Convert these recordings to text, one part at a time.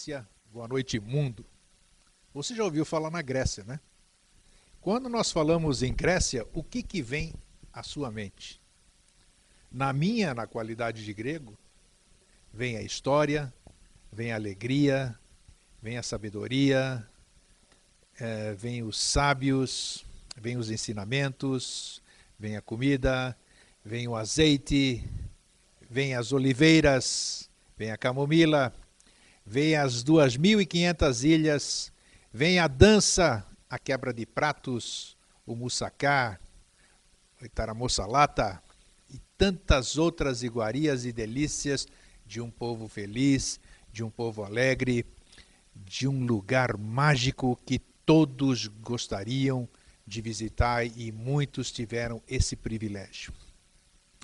Grécia, boa noite, mundo. Você já ouviu falar na Grécia, né? Quando nós falamos em Grécia, o que, que vem à sua mente? Na minha, na qualidade de grego, vem a história, vem a alegria, vem a sabedoria, é, vem os sábios, vem os ensinamentos, vem a comida, vem o azeite, vem as oliveiras, vem a camomila, vem as 2.500 ilhas, vem a dança, a quebra de pratos, o mussacá, o itaramoçalata e tantas outras iguarias e delícias de um povo feliz, de um povo alegre, de um lugar mágico que todos gostariam de visitar e muitos tiveram esse privilégio.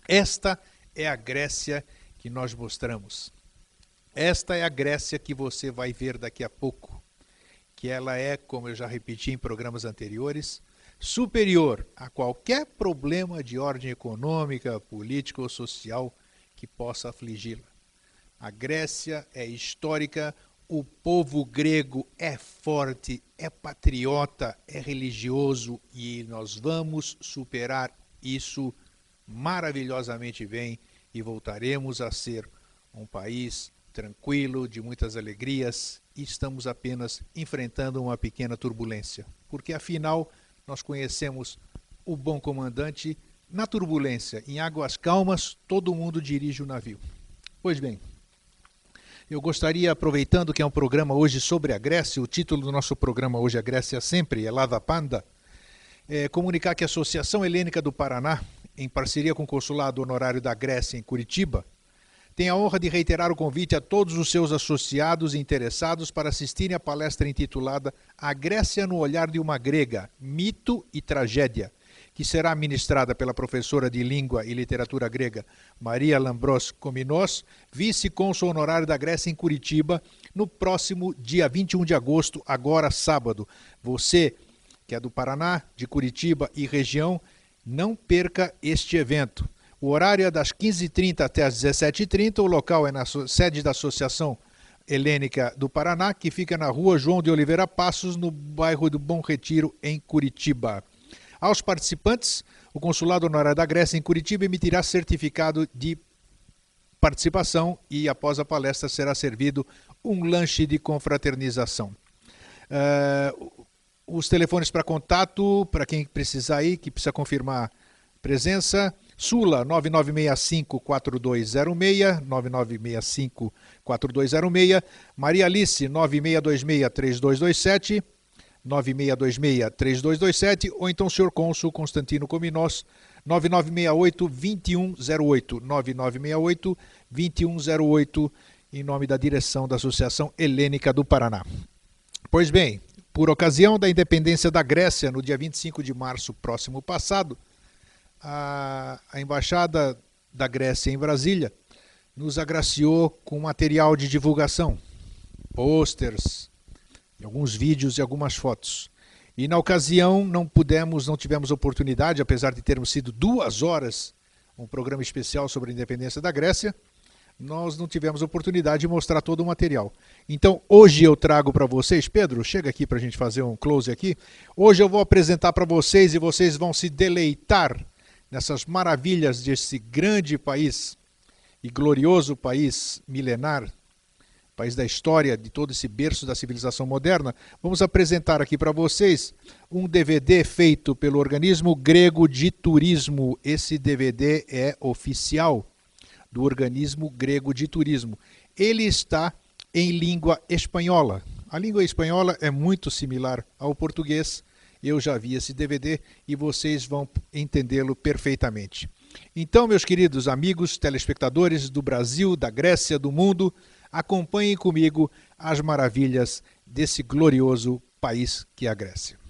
Esta é a Grécia que nós mostramos. Esta é a Grécia que você vai ver daqui a pouco, que ela é, como eu já repeti em programas anteriores, superior a qualquer problema de ordem econômica, política ou social que possa afligi-la. A Grécia é histórica, o povo grego é forte, é patriota, é religioso e nós vamos superar isso maravilhosamente bem e voltaremos a ser um país tranquilo, de muitas alegrias, e estamos apenas enfrentando uma pequena turbulência, porque afinal nós conhecemos o bom comandante na turbulência, em águas calmas, todo mundo dirige o navio. Pois bem, eu gostaria, aproveitando que é um programa hoje sobre a Grécia, o título do nosso programa hoje, A Grécia Sempre, é Lava Panda, é, comunicar que a Associação Helênica do Paraná, em parceria com o Consulado Honorário da Grécia em Curitiba, tem a honra de reiterar o convite a todos os seus associados e interessados para assistirem à palestra intitulada A Grécia no Olhar de uma Grega, Mito e Tragédia, que será ministrada pela professora de Língua e Literatura Grega Maria Lambros Cominos, vice-cônsul honorário da Grécia em Curitiba, no próximo dia 21 de agosto, agora sábado. Você, que é do Paraná, de Curitiba e região, não perca este evento. O horário é das 15h30 até as 17h30. O local é na sede da Associação Helênica do Paraná, que fica na rua João de Oliveira Passos, no bairro do Bom Retiro, em Curitiba. Aos participantes, o Consulado Honorário da Grécia em Curitiba emitirá certificado de participação e, após a palestra, será servido um lanche de confraternização. Uh, os telefones para contato, para quem precisar ir, que precisa confirmar presença, Sula 9965-4206, 9965-4206, Maria Alice 9626-3227, 9626-3227, ou então o senhor cônsul Constantino Cominós, 9968-2108, 9968-2108, em nome da direção da Associação Helênica do Paraná. Pois bem, por ocasião da independência da Grécia, no dia 25 de março próximo passado, a, a Embaixada da Grécia em Brasília nos agraciou com material de divulgação, posters, alguns vídeos e algumas fotos. E na ocasião não pudemos, não tivemos oportunidade, apesar de termos sido duas horas um programa especial sobre a independência da Grécia, nós não tivemos oportunidade de mostrar todo o material. Então, hoje eu trago para vocês, Pedro, chega aqui para a gente fazer um close aqui. Hoje eu vou apresentar para vocês e vocês vão se deleitar nessas maravilhas desse grande país e glorioso país milenar, país da história, de todo esse berço da civilização moderna, vamos apresentar aqui para vocês um DVD feito pelo organismo grego de turismo. Esse DVD é oficial do organismo grego de turismo. Ele está em língua espanhola. A língua espanhola é muito similar ao português, eu já vi esse DVD e vocês vão entendê-lo perfeitamente. Então, meus queridos amigos telespectadores do Brasil, da Grécia, do mundo, acompanhem comigo as maravilhas desse glorioso país que é a Grécia.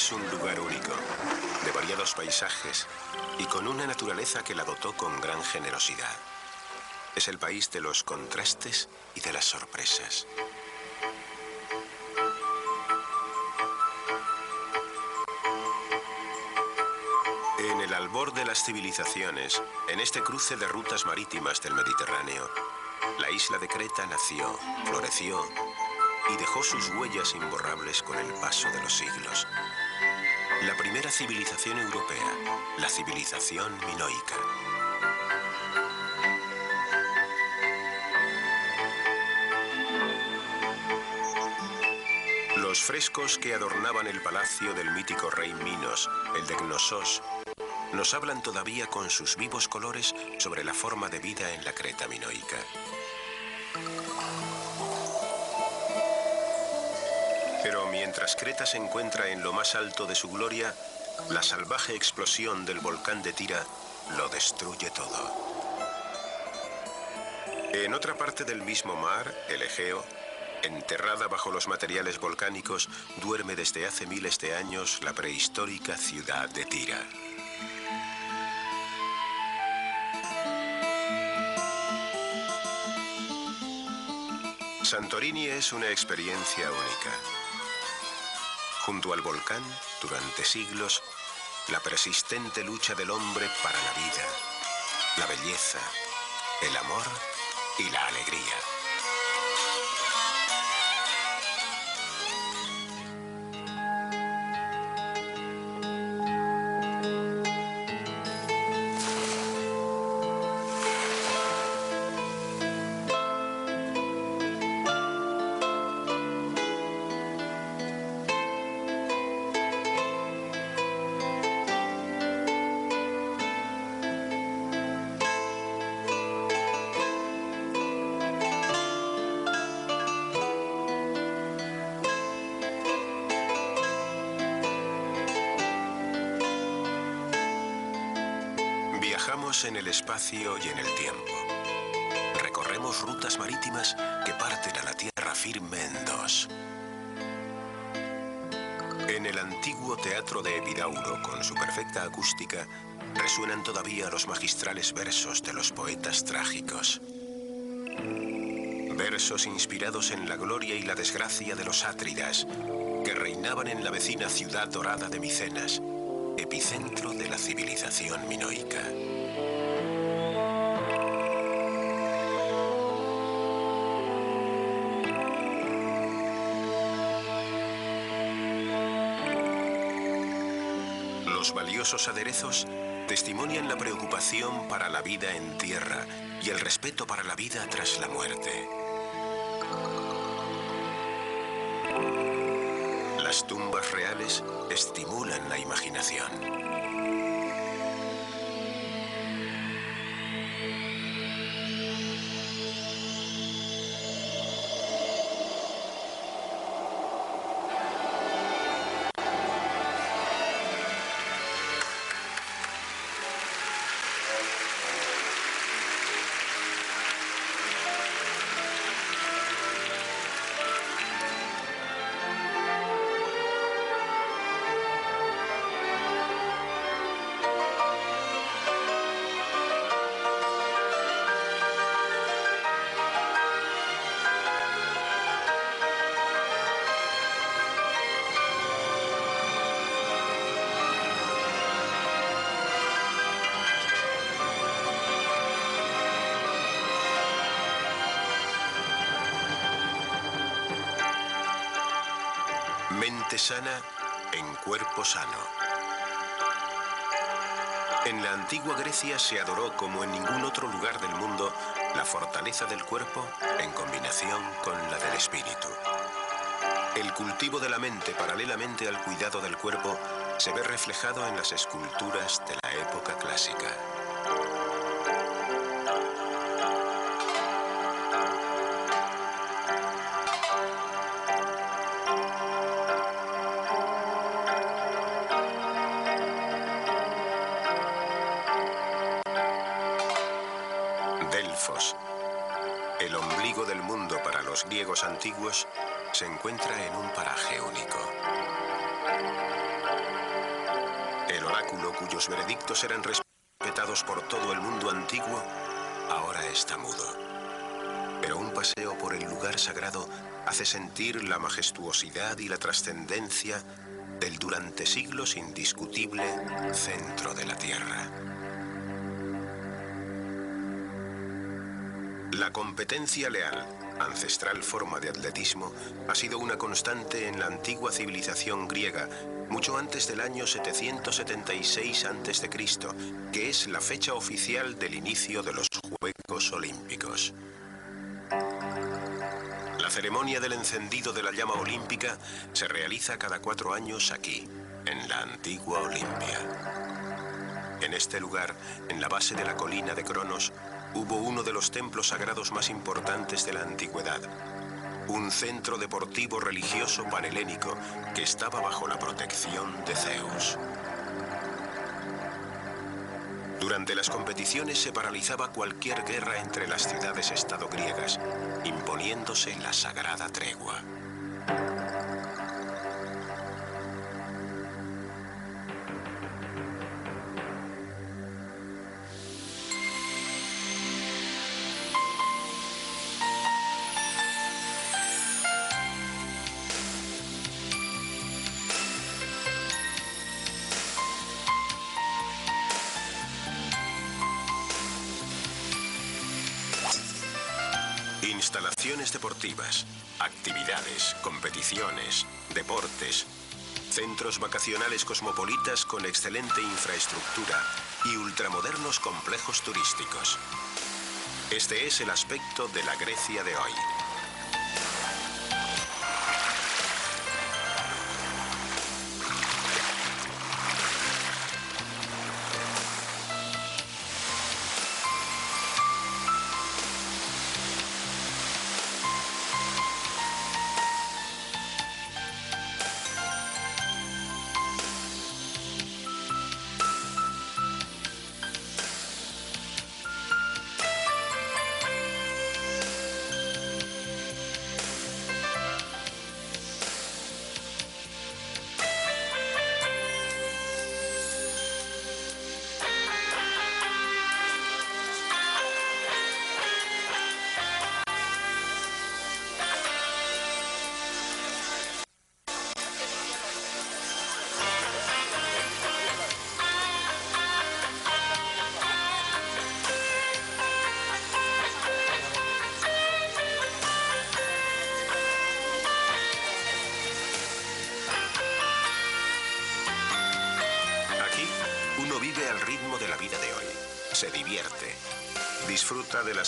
Es un lugar único, de variados paisajes y con una naturaleza que la dotó con gran generosidad. Es el país de los contrastes y de las sorpresas. En el albor de las civilizaciones, en este cruce de rutas marítimas del Mediterráneo, la isla de Creta nació, floreció y dejó sus huellas imborrables con el paso de los siglos. La primera civilización europea, la civilización minoica. Los frescos que adornaban el palacio del mítico rey Minos, el de Gnosos, nos hablan todavía con sus vivos colores sobre la forma de vida en la Creta minoica. Pero mientras Creta se encuentra en lo más alto de su gloria, la salvaje explosión del volcán de Tira lo destruye todo. En otra parte del mismo mar, el Egeo, enterrada bajo los materiales volcánicos, duerme desde hace miles de años la prehistórica ciudad de Tira. Santorini es una experiencia única. Junto al volcán, durante siglos, la persistente lucha del hombre para la vida, la belleza, el amor y la alegría. En el espacio y en el tiempo. Recorremos rutas marítimas que parten a la tierra firme en dos. En el antiguo teatro de Epidauro, con su perfecta acústica, resuenan todavía los magistrales versos de los poetas trágicos. Versos inspirados en la gloria y la desgracia de los átridas, que reinaban en la vecina ciudad dorada de Micenas, epicentro de la civilización minoica. Aderezos testimonian la preocupación para la vida en tierra y el respeto para la vida tras la muerte. Las tumbas reales estimulan la imaginación. Sana en cuerpo sano. En la antigua Grecia se adoró como en ningún otro lugar del mundo la fortaleza del cuerpo en combinación con la del espíritu. El cultivo de la mente paralelamente al cuidado del cuerpo se ve reflejado en las esculturas de la época clásica. Los griegos antiguos, se encuentra en un paraje único. oráculo cuyos veredictos eran respetados por todo el mundo antiguo, ahora está mudo. Pero un paseo por el lugar sagrado hace sentir la majestuosidad y la trascendencia del durante siglos indiscutible centro de la Tierra. La competencia leal, ancestral forma de atletismo, ha sido una constante en la antigua civilización griega, mucho antes del año 776 a.C., que es la fecha oficial del inicio de los Juegos Olímpicos. La ceremonia del encendido de la llama olímpica se realiza cada cuatro años aquí, en la antigua Olimpia. En este lugar, en la base de la colina de Cronos, hubo uno de los templos sagrados más importantes de la antigüedad, un centro deportivo religioso panhelénico que estaba bajo la protección de Zeus. Durante las competiciones se paralizaba cualquier guerra entre las ciudades-estado griegas, imponiéndose la sagrada tregua. Actividades, competiciones, deportes, centros vacacionales cosmopolitas con excelente infraestructura y ultramodernos complejos turísticos. Este es el aspecto de la Grecia de hoy.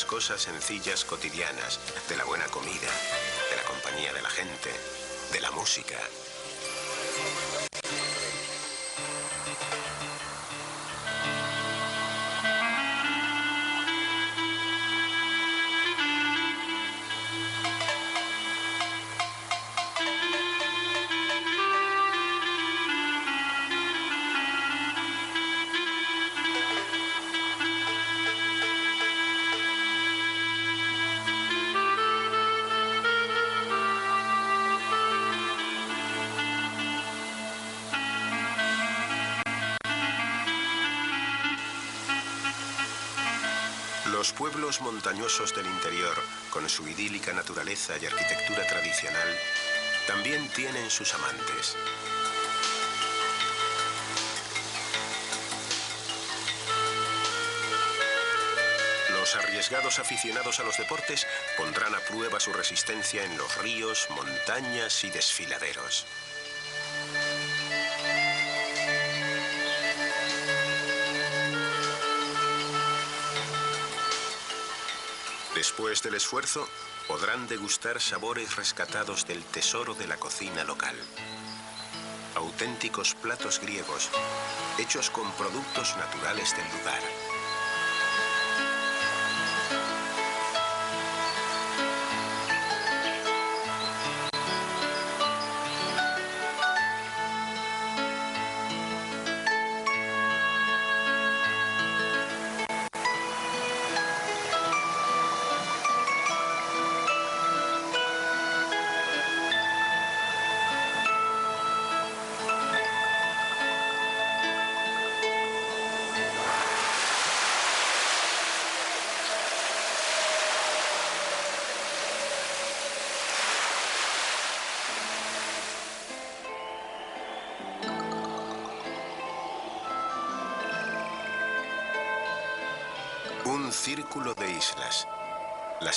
Cosas sencillas cotidianas, de la buena comida, de la compañía de la gente, de la música. Montañosos del interior, con su idílica naturaleza y arquitectura tradicional, también tienen sus amantes. Los arriesgados aficionados a los deportes pondrán a prueba su resistencia en los ríos, montañas y desfiladeros. Después del esfuerzo, podrán degustar sabores rescatados del tesoro de la cocina local. Auténticos platos griegos, hechos con productos naturales del lugar.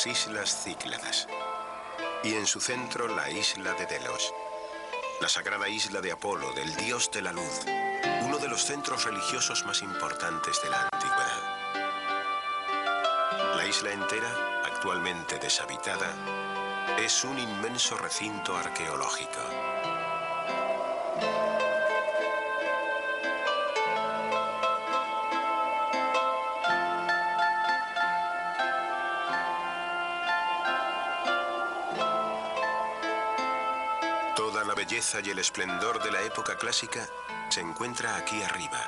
Las Islas Cícladas, y en su centro la isla de Delos, la sagrada isla de Apolo, del dios de la luz, uno de los centros religiosos más importantes de la antigüedad. La isla entera, actualmente deshabitada, es un inmenso recinto arqueológico. Y el esplendor de la época clásica se encuentra aquí arriba,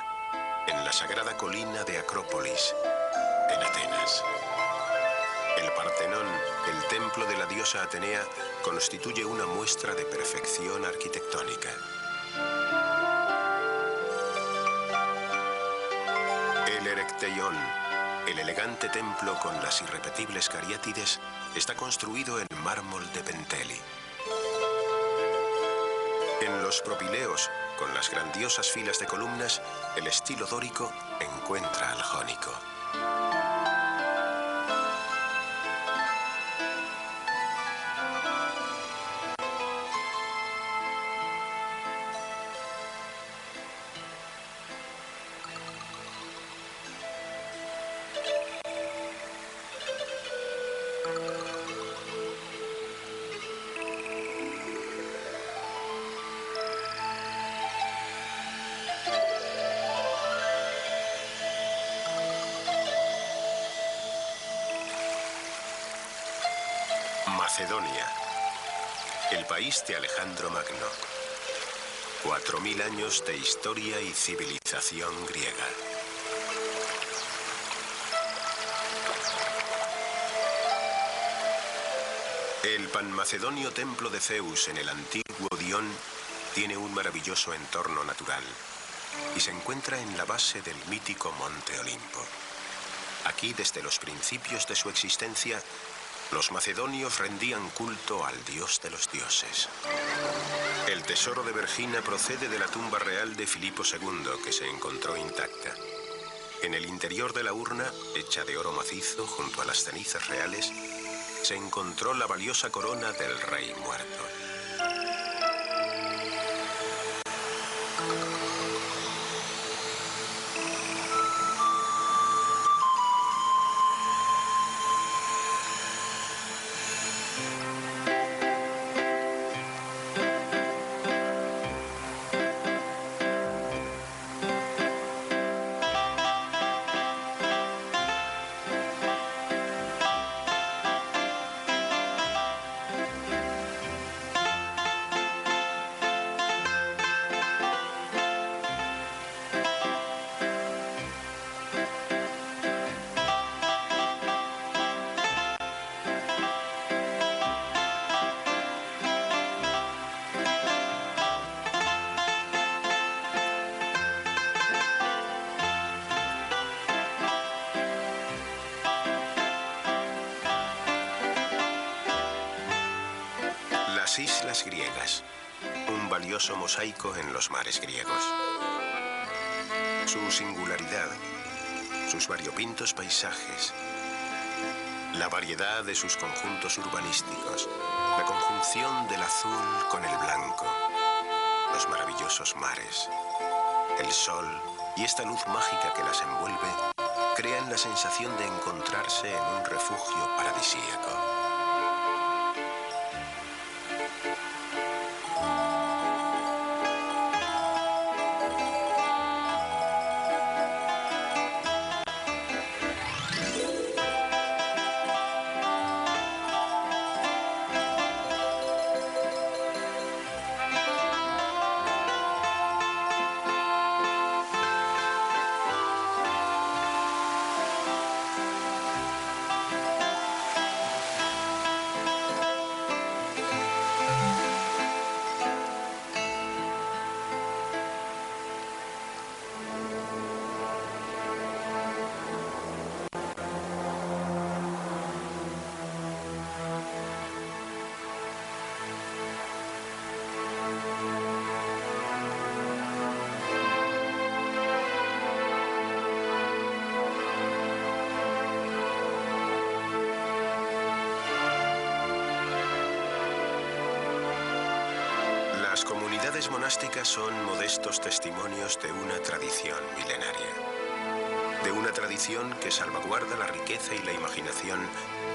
en la sagrada colina de Acrópolis, en Atenas. El Partenón, el templo de la diosa Atenea, constituye una muestra de perfección arquitectónica. El Erecteión, el elegante templo con las irrepetibles cariátides, está construido en mármol de Penteli. En los propileos, con las grandiosas filas de columnas, el estilo dórico encuentra al jónico. De Alejandro Magno. Cuatro mil años de historia y civilización griega. El panmacedonio templo de Zeus en el antiguo Dion tiene un maravilloso entorno natural y se encuentra en la base del mítico Monte Olimpo. Aquí, desde los principios de su existencia, los macedonios rendían culto al dios de los dioses. El tesoro de Vergina procede de la tumba real de Filipo II, que se encontró intacta. En el interior de la urna, hecha de oro macizo junto a las cenizas reales, se encontró la valiosa corona del rey muerto. Griegas, un valioso mosaico en los mares griegos. Su singularidad, sus variopintos paisajes, la variedad de sus conjuntos urbanísticos, la conjunción del azul con el blanco, los maravillosos mares, el sol y esta luz mágica que las envuelve crean la sensación de encontrarse en un refugio paradisíaco. Son modestos testimonios de una tradición milenaria. De una tradición que salvaguarda la riqueza y la imaginación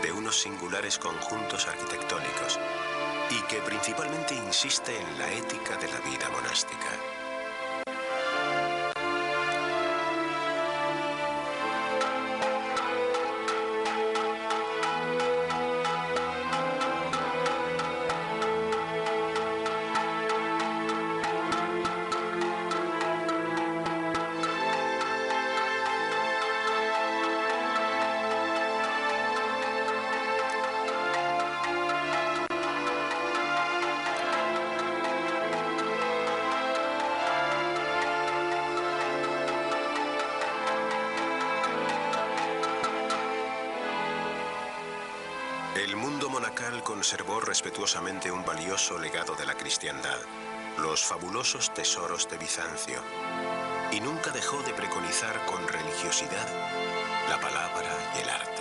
de unos singulares conjuntos arquitectónicos y que principalmente insiste en la ética de la vida monástica. Conservó respetuosamente un valioso legado de la cristiandad, los fabulosos tesoros de Bizancio, y nunca dejó de preconizar con religiosidad la palabra y el arte.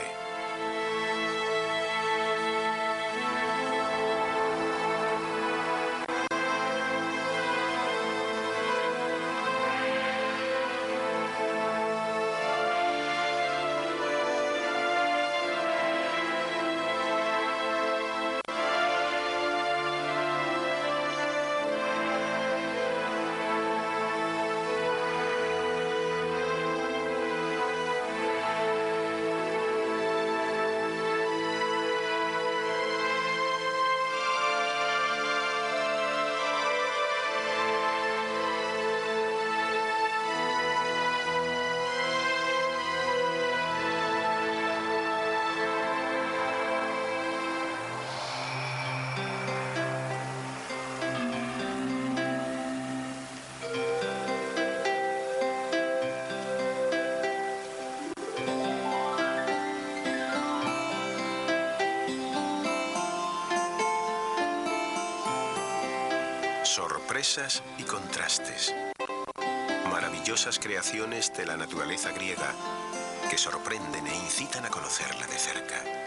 Y contrastes. Maravillosas creaciones de la naturaleza griega que sorprenden e incitan a conocerla de cerca.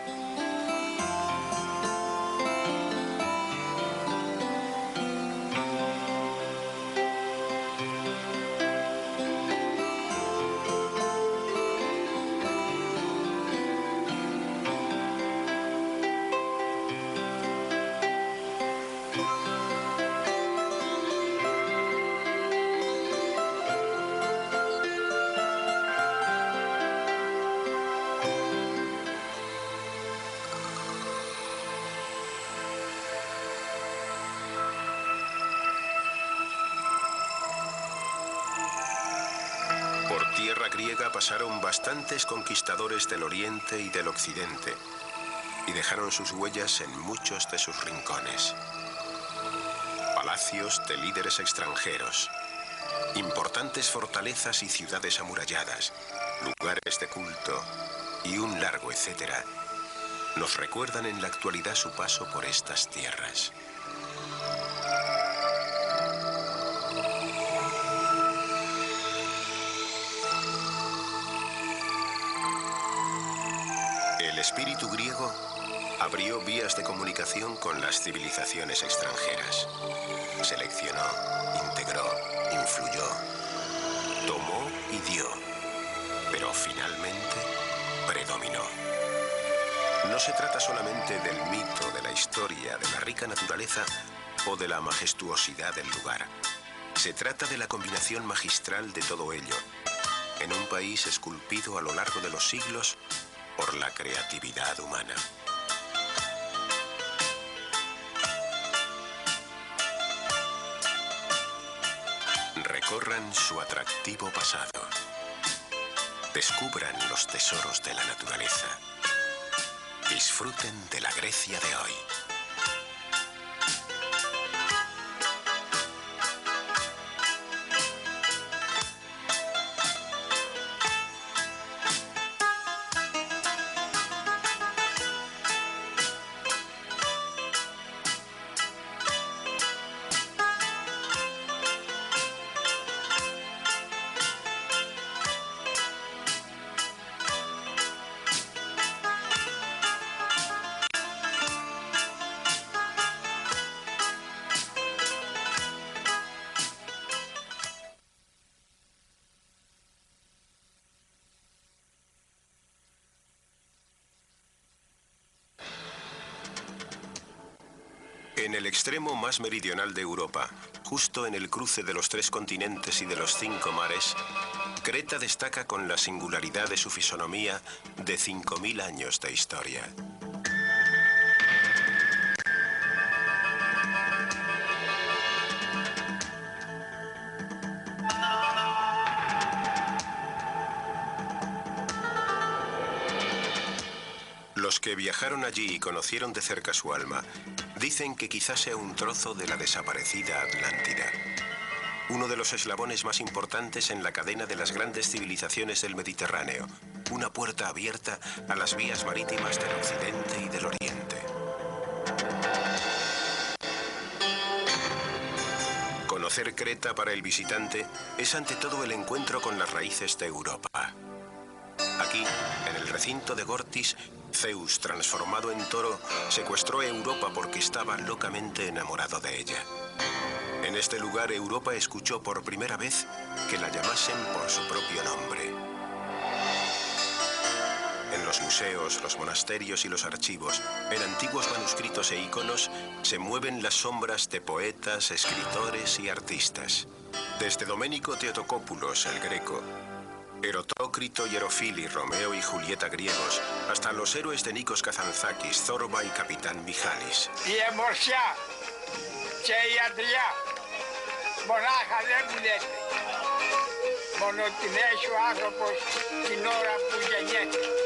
Pasaron bastantes conquistadores del oriente y del occidente y dejaron sus huellas en muchos de sus rincones. Palacios de líderes extranjeros, importantes fortalezas y ciudades amuralladas, lugares de culto y un largo etcétera nos recuerdan en la actualidad su paso por estas tierras. Espíritu griego abrió vías de comunicación con las civilizaciones extranjeras. Seleccionó, integró, influyó, tomó y dio, pero finalmente predominó. No se trata solamente del mito, de la historia, de la rica naturaleza o de la majestuosidad del lugar. Se trata de la combinación magistral de todo ello, en un país esculpido a lo largo de los siglos por la creatividad humana. Recorran su atractivo pasado. Descubran los tesoros de la naturaleza. Disfruten de la Grecia de hoy. En el extremo más meridional de Europa, justo en el cruce de los tres continentes y de los cinco mares, Creta destaca con la singularidad de su fisonomía de 5.000 años de historia. Los que viajaron allí y conocieron de cerca su alma, dicen que quizás sea un trozo de la desaparecida Atlántida. Uno de los eslabones más importantes en la cadena de las grandes civilizaciones del Mediterráneo. Una puerta abierta a las vías marítimas del occidente y del oriente. Conocer Creta para el visitante es ante todo el encuentro con las raíces de Europa. De Gortis, Zeus, transformado en toro, secuestró a Europa porque estaba locamente enamorado de ella. En este lugar Europa escuchó por primera vez que la llamasen por su propio nombre. En los museos, los monasterios y los archivos, en antiguos manuscritos e iconos, se mueven las sombras de poetas, escritores y artistas. Desde Doménico Teotocópulos, el greco, Herotócrito y Herofili, Romeo y Julieta griegos, hasta los héroes de Nikos Kazantzakis, Zorba y Capitán Mijalis. Y Morsia, Che y Andrea, Monaja de Mulete, Monotinesio Agropos, Tinora Puyañete.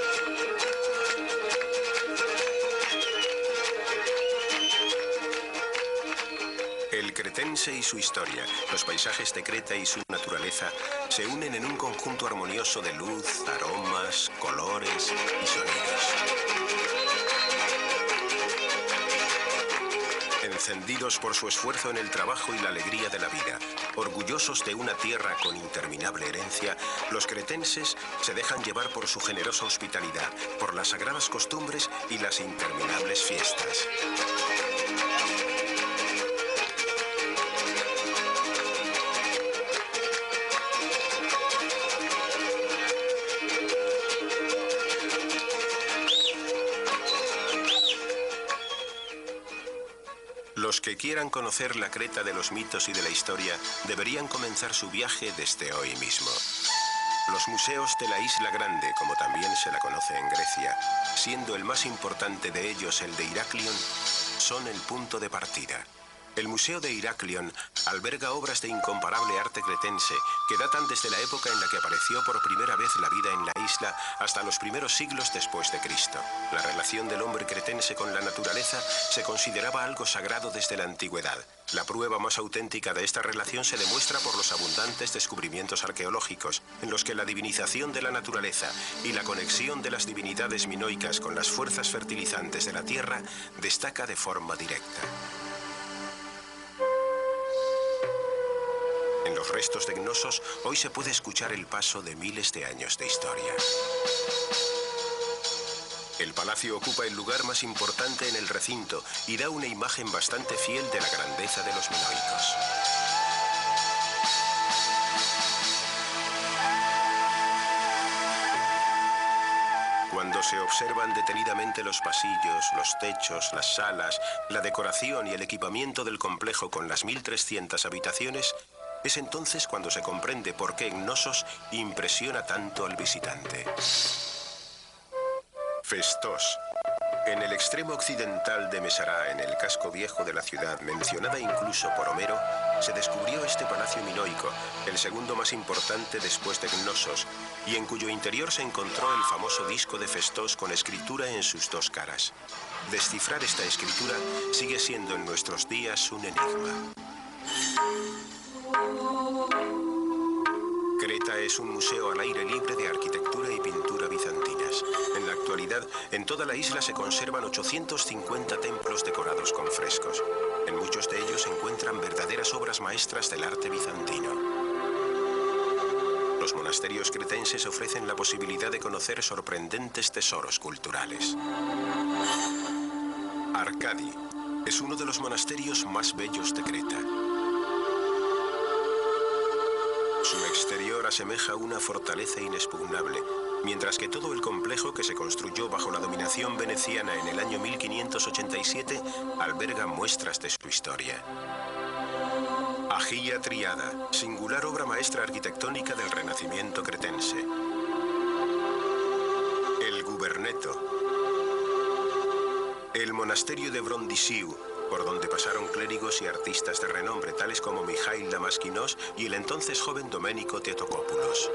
Cretense y su historia, los paisajes de Creta y su naturaleza se unen en un conjunto armonioso de luz, aromas, colores y sonidos. Encendidos por su esfuerzo en el trabajo y la alegría de la vida, orgullosos de una tierra con interminable herencia, los cretenses se dejan llevar por su generosa hospitalidad, por las sagradas costumbres y las interminables fiestas. Los que quieran conocer la Creta de los mitos y de la historia deberían comenzar su viaje desde hoy mismo. Los museos de la Isla Grande, como también se la conoce en Grecia, siendo el más importante de ellos el de Iraklion, son el punto de partida. El Museo de Iraklion alberga obras de incomparable arte cretense que datan desde la época en la que apareció por primera vez la vida en la isla hasta los primeros siglos después de Cristo. La relación del hombre cretense con la naturaleza se consideraba algo sagrado desde la antigüedad. La prueba más auténtica de esta relación se demuestra por los abundantes descubrimientos arqueológicos, en los que la divinización de la naturaleza y la conexión de las divinidades minoicas con las fuerzas fertilizantes de la tierra destaca de forma directa. En los restos de Gnosos hoy se puede escuchar el paso de miles de años de historia. El palacio ocupa el lugar más importante en el recinto y da una imagen bastante fiel de la grandeza de los minoicos. Cuando se observan detenidamente los pasillos, los techos, las salas, la decoración y el equipamiento del complejo con las 1.300 habitaciones, es entonces cuando se comprende por qué Gnosos impresiona tanto al visitante. Festos. En el extremo occidental de Mesará, en el casco viejo de la ciudad, mencionada incluso por Homero, se descubrió este palacio minoico, el segundo más importante después de Gnosos, y en cuyo interior se encontró el famoso disco de Festos con escritura en sus dos caras. Descifrar esta escritura sigue siendo en nuestros días un enigma. Creta es un museo al aire libre de arquitectura y pintura bizantinas. En la actualidad, en toda la isla se conservan 850 templos decorados con frescos. En muchos de ellos se encuentran verdaderas obras maestras del arte bizantino. Los monasterios cretenses ofrecen la posibilidad de conocer sorprendentes tesoros culturales. Arcadi es uno de los monasterios más bellos de Creta. Su exterior asemeja una fortaleza inexpugnable, mientras que todo el complejo que se construyó bajo la dominación veneciana en el año 1587 alberga muestras de su historia. Agia Triada, singular obra maestra arquitectónica del Renacimiento cretense. El Guberneto. El monasterio de Brondisiu, por donde pasaron clérigos y artistas de renombre tales como Mijail Damaskinos y el entonces joven Domenico Teotocópulos.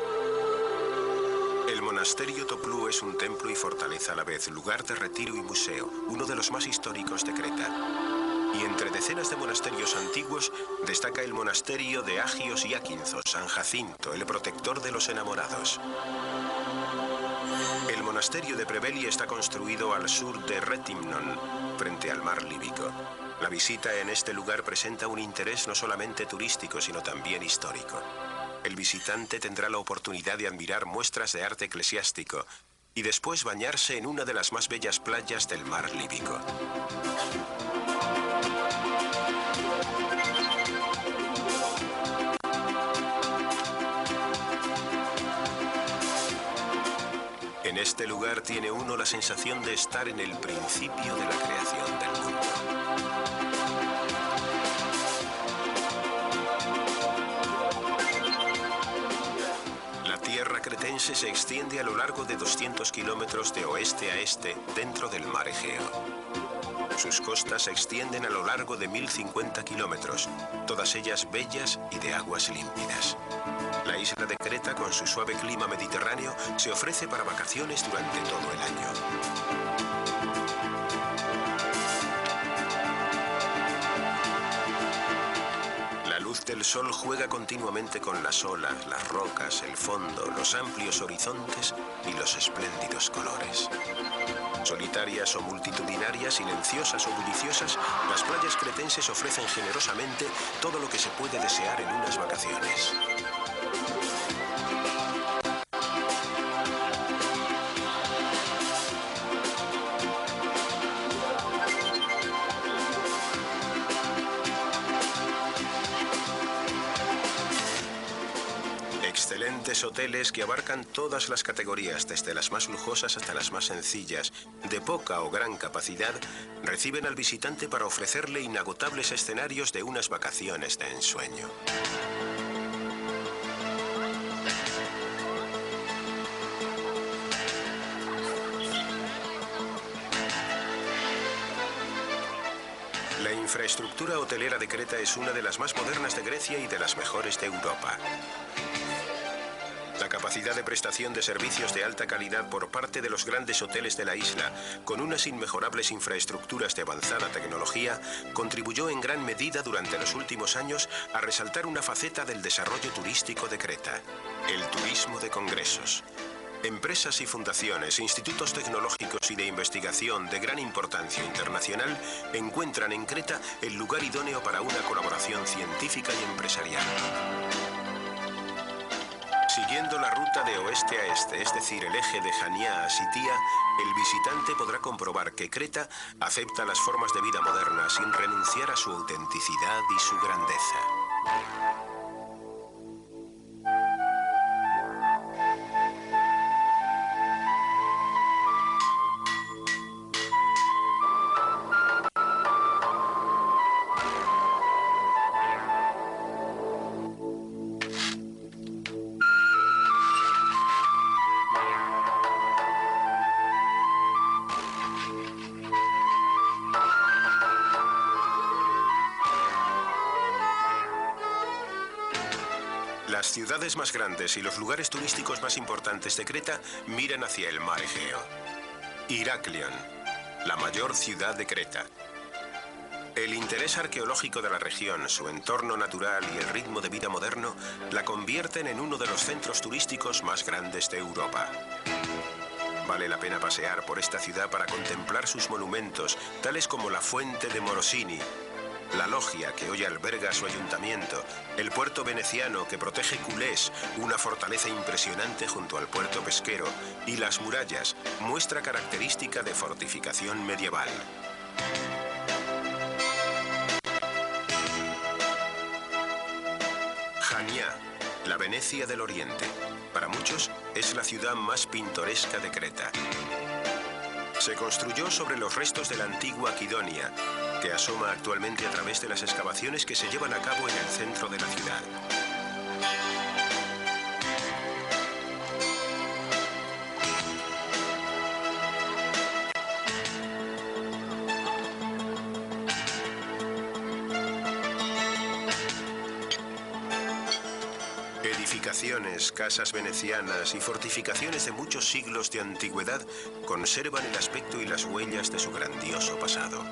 El monasterio Toplú es un templo y fortaleza a la vez, lugar de retiro y museo, uno de los más históricos de Creta. Y entre decenas de monasterios antiguos destaca el monasterio de Agios y Aquinzo, San Jacinto, el protector de los enamorados. El monasterio de Preveli está construido al sur de Retimnon, frente al mar Líbico. La visita en este lugar presenta un interés no solamente turístico, sino también histórico. El visitante tendrá la oportunidad de admirar muestras de arte eclesiástico y después bañarse en una de las más bellas playas del mar Líbico. En este lugar tiene uno la sensación de estar en el principio de la creación del mundo. Se extiende a lo largo de 200 kilómetros de oeste a este dentro del mar Egeo. Sus costas se extienden a lo largo de 1050 kilómetros, todas ellas bellas y de aguas límpidas. La isla de Creta, con su suave clima mediterráneo, se ofrece para vacaciones durante todo el año. Del sol juega continuamente con las olas, las rocas, el fondo, los amplios horizontes y los espléndidos colores. Solitarias o multitudinarias, silenciosas o buliciosas, las playas cretenses ofrecen generosamente todo lo que se puede desear en unas vacaciones. Hoteles que abarcan todas las categorías, desde las más lujosas hasta las más sencillas, de poca o gran capacidad, reciben al visitante para ofrecerle inagotables escenarios de unas vacaciones de ensueño. La infraestructura hotelera de Creta es una de las más modernas de Grecia y de las mejores de Europa. Capacidad de prestación de servicios de alta calidad por parte de los grandes hoteles de la isla, con unas inmejorables infraestructuras de avanzada tecnología, contribuyó en gran medida durante los últimos años a resaltar una faceta del desarrollo turístico de Creta, el turismo de congresos. Empresas y fundaciones, institutos tecnológicos y de investigación de gran importancia internacional encuentran en Creta el lugar idóneo para una colaboración científica y empresarial. Siguiendo la ruta de oeste a este, es decir, el eje de Jania a Sitía, el visitante podrá comprobar que Creta acepta las formas de vida modernas sin renunciar a su autenticidad y su grandeza. Más grandes y los lugares turísticos más importantes de Creta miran hacia el mar Egeo. Iraklion, la mayor ciudad de Creta. El interés arqueológico de la región, su entorno natural y el ritmo de vida moderno la convierten en uno de los centros turísticos más grandes de Europa. Vale la pena pasear por esta ciudad para contemplar sus monumentos, tales como la Fuente de Morosini, la logia que hoy alberga su ayuntamiento, el puerto veneciano que protege Culés, una fortaleza impresionante junto al puerto pesquero, y las murallas, muestra característica de fortificación medieval. Jania, La Venecia del Oriente. Para muchos es la ciudad más pintoresca de Creta. Se construyó sobre los restos de la antigua Quidonia, que asoma actualmente a través de las excavaciones que se llevan a cabo en el centro de la ciudad. Edificaciones, casas venecianas y fortificaciones de muchos siglos de antigüedad conservan el aspecto y las huellas de su grandioso pasado.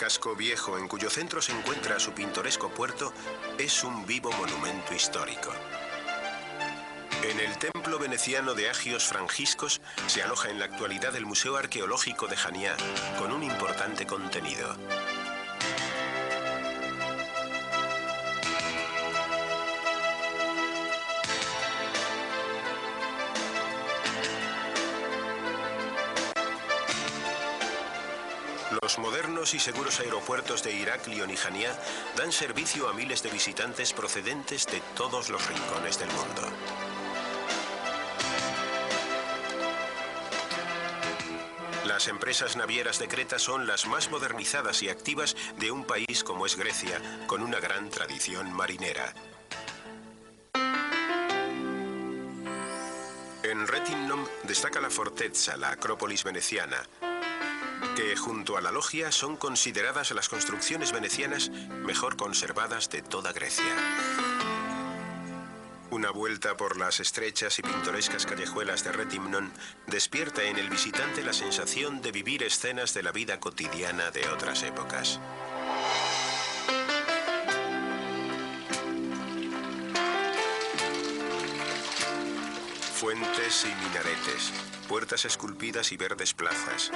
Casco viejo en cuyo centro se encuentra su pintoresco puerto es un vivo monumento histórico. En el templo veneciano de Agios Frangiscos se aloja en la actualidad el Museo Arqueológico de Janiá, con un importante contenido. Y seguros aeropuertos de Iraklion y Janiá dan servicio a miles de visitantes procedentes de todos los rincones del mundo. Las empresas navieras de Creta son las más modernizadas y activas de un país como es Grecia, con una gran tradición marinera. En Retinnom destaca la Fortezza, la acrópolis veneciana, que junto a la logia son consideradas las construcciones venecianas mejor conservadas de toda Grecia. Una vuelta por las estrechas y pintorescas callejuelas de Retimnon despierta en el visitante la sensación de vivir escenas de la vida cotidiana de otras épocas. Fuentes y minaretes, puertas esculpidas y verdes plazas,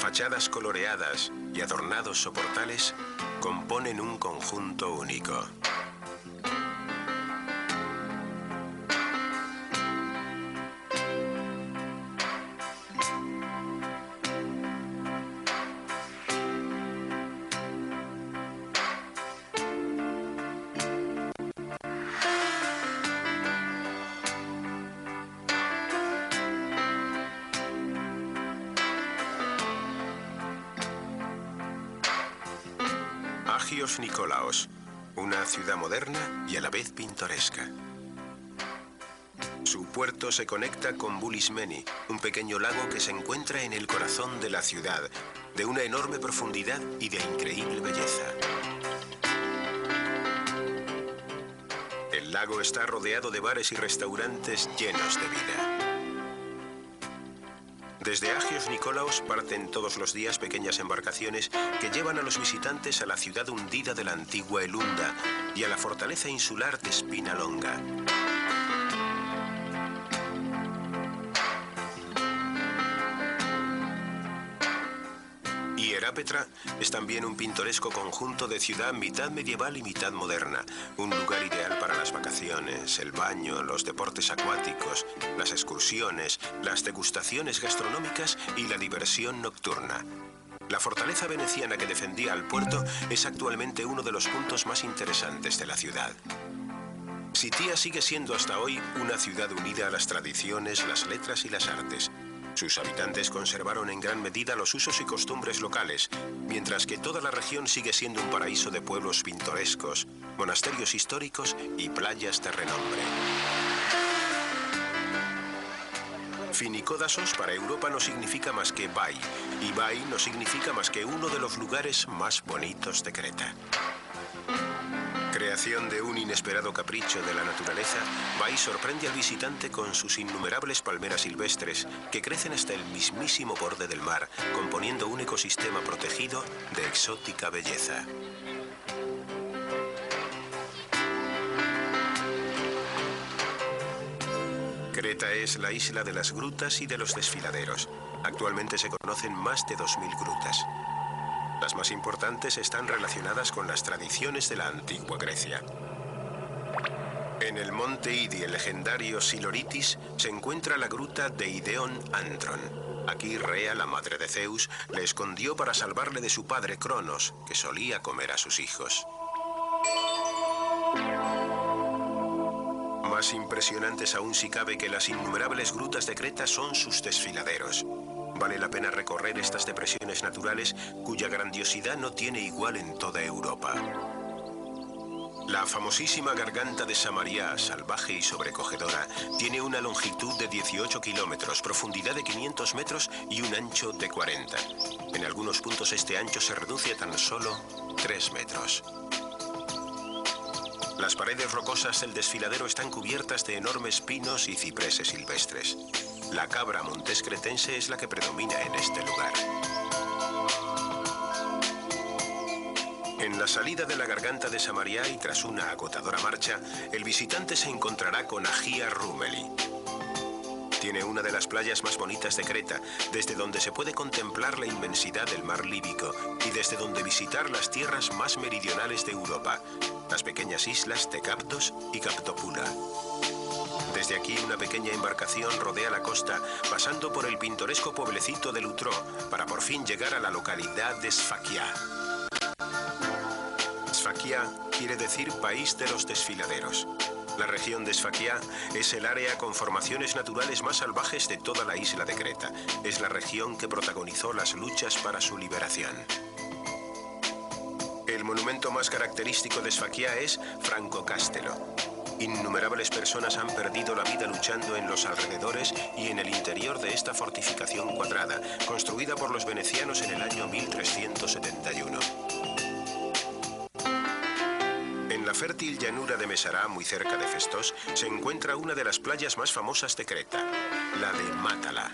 fachadas coloreadas y adornados soportales componen un conjunto único. Pintoresca. Su puerto se conecta con Bulismeni, un pequeño lago que se encuentra en el corazón de la ciudad, de una enorme profundidad y de increíble belleza. El lago está rodeado de bares y restaurantes llenos de vida. Desde Agios Nikolaos parten todos los días pequeñas embarcaciones que llevan a los visitantes a la ciudad hundida de la antigua Elunda y a la fortaleza insular de Spinalonga. Hierápetra es también un pintoresco conjunto de ciudad mitad medieval y mitad moderna, un lugar ideal para las vacaciones, el baño, los deportes acuáticos, las excursiones, las degustaciones gastronómicas y la diversión nocturna. La fortaleza veneciana que defendía al puerto es actualmente uno de los puntos más interesantes de la ciudad. Sitia sigue siendo hasta hoy una ciudad unida a las tradiciones, las letras y las artes. Sus habitantes conservaron en gran medida los usos y costumbres locales, mientras que toda la región sigue siendo un paraíso de pueblos pintorescos, monasterios históricos y playas de renombre. Finicodasos para Europa no significa más que Bai, y Bai no significa más que uno de los lugares más bonitos de Creta. De un inesperado capricho de la naturaleza, Bai sorprende al visitante con sus innumerables palmeras silvestres que crecen hasta el mismísimo borde del mar, componiendo un ecosistema protegido de exótica belleza. Creta es la isla de las grutas y de los desfiladeros. Actualmente se conocen más de 2.000 grutas. Las más importantes están relacionadas con las tradiciones de la antigua Grecia. En el monte Idi, el legendario Siloritis, se encuentra la gruta de Ideón Antron. Aquí Rea, la madre de Zeus, le escondió para salvarle de su padre Cronos, que solía comer a sus hijos. Más impresionantes aún si cabe que las innumerables grutas de Creta son sus desfiladeros. Vale la pena recorrer estas depresiones naturales cuya grandiosidad no tiene igual en toda Europa. La famosísima garganta de Samaria, salvaje y sobrecogedora, tiene una longitud de 18 kilómetros, profundidad de 500 metros y un ancho de 40. En algunos puntos este ancho se reduce a tan solo 3 metros. Las paredes rocosas del desfiladero están cubiertas de enormes pinos y cipreses silvestres. La cabra montés cretense es la que predomina en este lugar. En la salida de la garganta de Samaria y tras una agotadora marcha, el visitante se encontrará con Agia Rumeli. Tiene una de las playas más bonitas de Creta, desde donde se puede contemplar la inmensidad del mar Líbico y desde donde visitar las tierras más meridionales de Europa, las pequeñas islas de Captos y Captopula. Desde aquí una pequeña embarcación rodea la costa, pasando por el pintoresco pueblecito de Lutró, para por fin llegar a la localidad de Sfakia. Sfakia quiere decir país de los desfiladeros. La región de Sfakia es el área con formaciones naturales más salvajes de toda la isla de Creta. Es la región que protagonizó las luchas para su liberación. El monumento más característico de Sfakia es Franco Castello. Innumerables personas han perdido la vida luchando en los alrededores y en el interior de esta fortificación cuadrada, construida por los venecianos en el año 1371. En la fértil llanura de Mesará, muy cerca de Festos, se encuentra una de las playas más famosas de Creta, la de Mátala.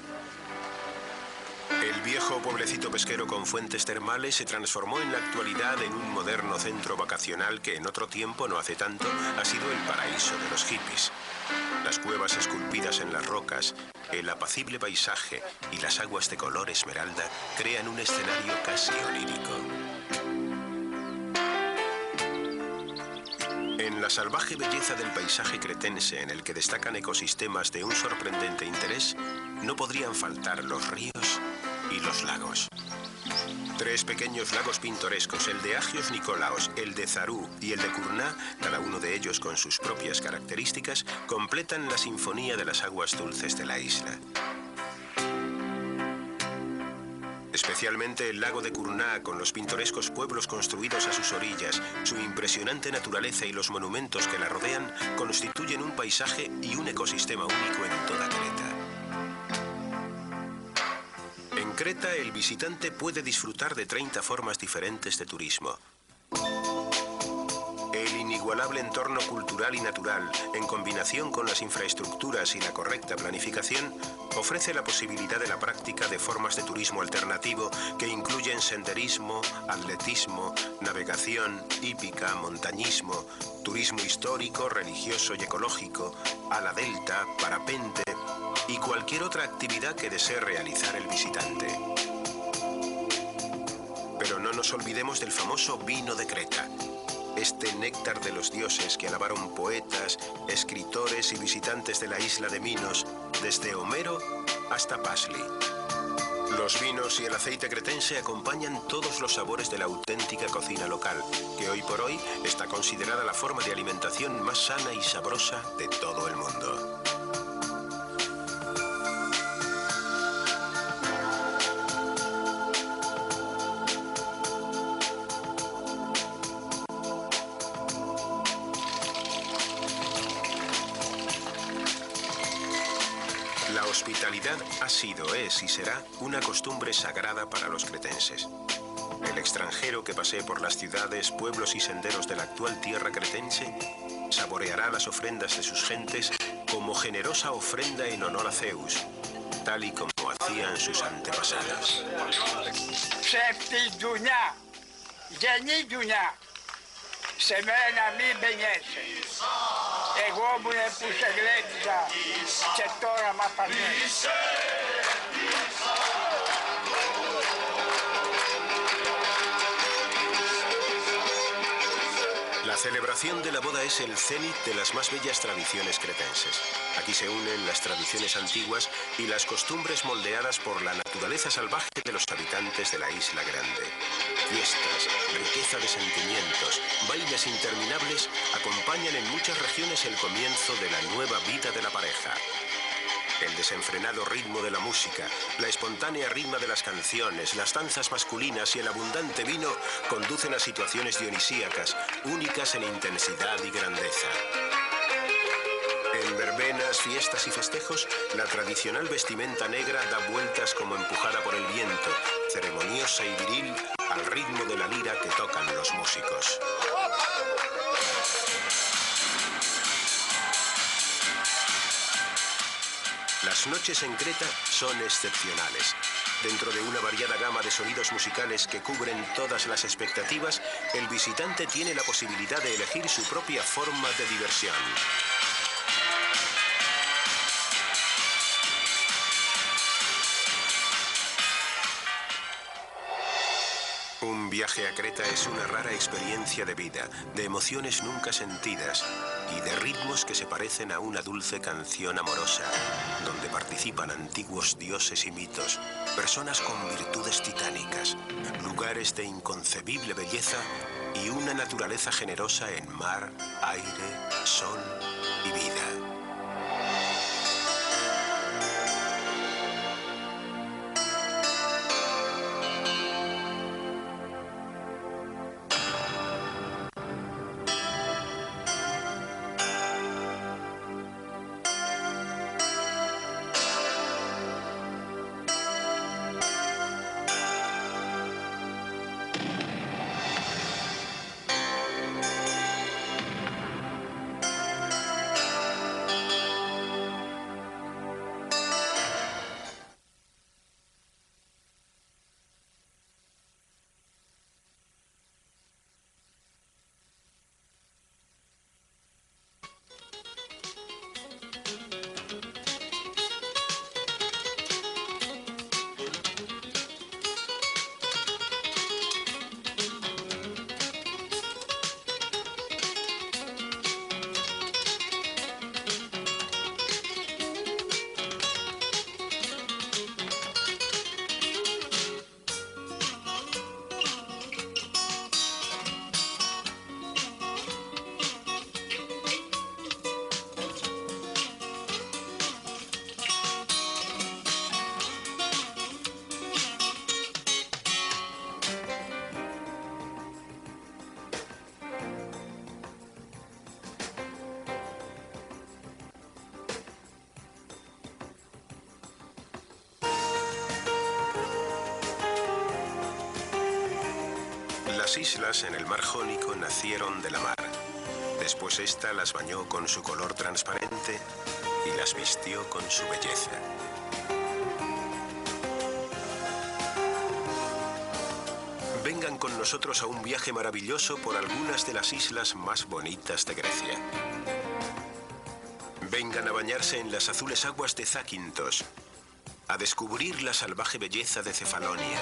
El viejo pueblecito pesquero con fuentes termales se transformó en la actualidad en un moderno centro vacacional que en otro tiempo, no hace tanto, ha sido el paraíso de los hippies. Las cuevas esculpidas en las rocas, el apacible paisaje y las aguas de color esmeralda crean un escenario casi onírico. En la salvaje belleza del paisaje cretense, en el que destacan ecosistemas de un sorprendente interés, no podrían faltar los ríos y los lagos. Tres pequeños lagos pintorescos, el de Agios Nicolaos, el de Zarú y el de Curná, cada uno de ellos con sus propias características, completan la sinfonía de las aguas dulces de la isla. Especialmente el lago de Curná, con los pintorescos pueblos construidos a sus orillas, su impresionante naturaleza y los monumentos que la rodean, constituyen un paisaje y un ecosistema único en toda Creta. En Creta, el visitante puede disfrutar de 30 formas diferentes de turismo. El inigualable entorno cultural y natural, en combinación con las infraestructuras y la correcta planificación, ofrece la posibilidad de la práctica de formas de turismo alternativo que incluyen senderismo, atletismo, navegación, hípica, montañismo, turismo histórico, religioso y ecológico, ala delta, parapente y cualquier otra actividad que desee realizar el visitante. Pero no nos olvidemos del famoso vino de Creta este néctar de los dioses que alabaron poetas, escritores y visitantes de la isla de Minos, desde Homero hasta Pasli. Los vinos y el aceite cretense acompañan todos los sabores de la auténtica cocina local, que hoy por hoy está considerada la forma de alimentación más sana y sabrosa de todo el mundo. Ha sido, es y será una costumbre sagrada para los cretenses. El extranjero que pasee por las ciudades, pueblos y senderos de la actual tierra cretense saboreará las ofrendas de sus gentes como generosa ofrenda en honor a Zeus, tal y como hacían sus antepasados. La celebración de la boda es el cenit de las más bellas tradiciones cretenses. Aquí se unen las tradiciones antiguas y las costumbres moldeadas por la naturaleza salvaje de los habitantes de la isla grande. Fiestas, riqueza de sentimientos, bailes interminables acompañan en muchas regiones el comienzo de la nueva vida de la pareja. El desenfrenado ritmo de la música, la espontánea ritmo de las canciones, las danzas masculinas y el abundante vino conducen a situaciones dionisíacas, únicas en intensidad y grandeza. En verbenas, fiestas y festejos, la tradicional vestimenta negra da vueltas como empujada por el viento, ceremoniosa y viril, al ritmo de la lira que tocan los músicos. Las noches en Creta son excepcionales. Dentro de una variada gama de sonidos musicales que cubren todas las expectativas, el visitante tiene la posibilidad de elegir su propia forma de diversión. Un viaje a Creta es una rara experiencia de vida, de emociones nunca sentidas y de ritmos que se parecen a una dulce canción amorosa, donde participan antiguos dioses y mitos, personas con virtudes titánicas, lugares de inconcebible belleza y una naturaleza generosa en mar, aire, sol y vida. Islas en el mar Jónico nacieron de la mar. Después ésta las bañó con su color transparente y las vistió con su belleza. Vengan con nosotros a un viaje maravilloso por algunas de las islas más bonitas de Grecia. Vengan a bañarse en las azules aguas de Zakynthos, a descubrir la salvaje belleza de Cefalonia,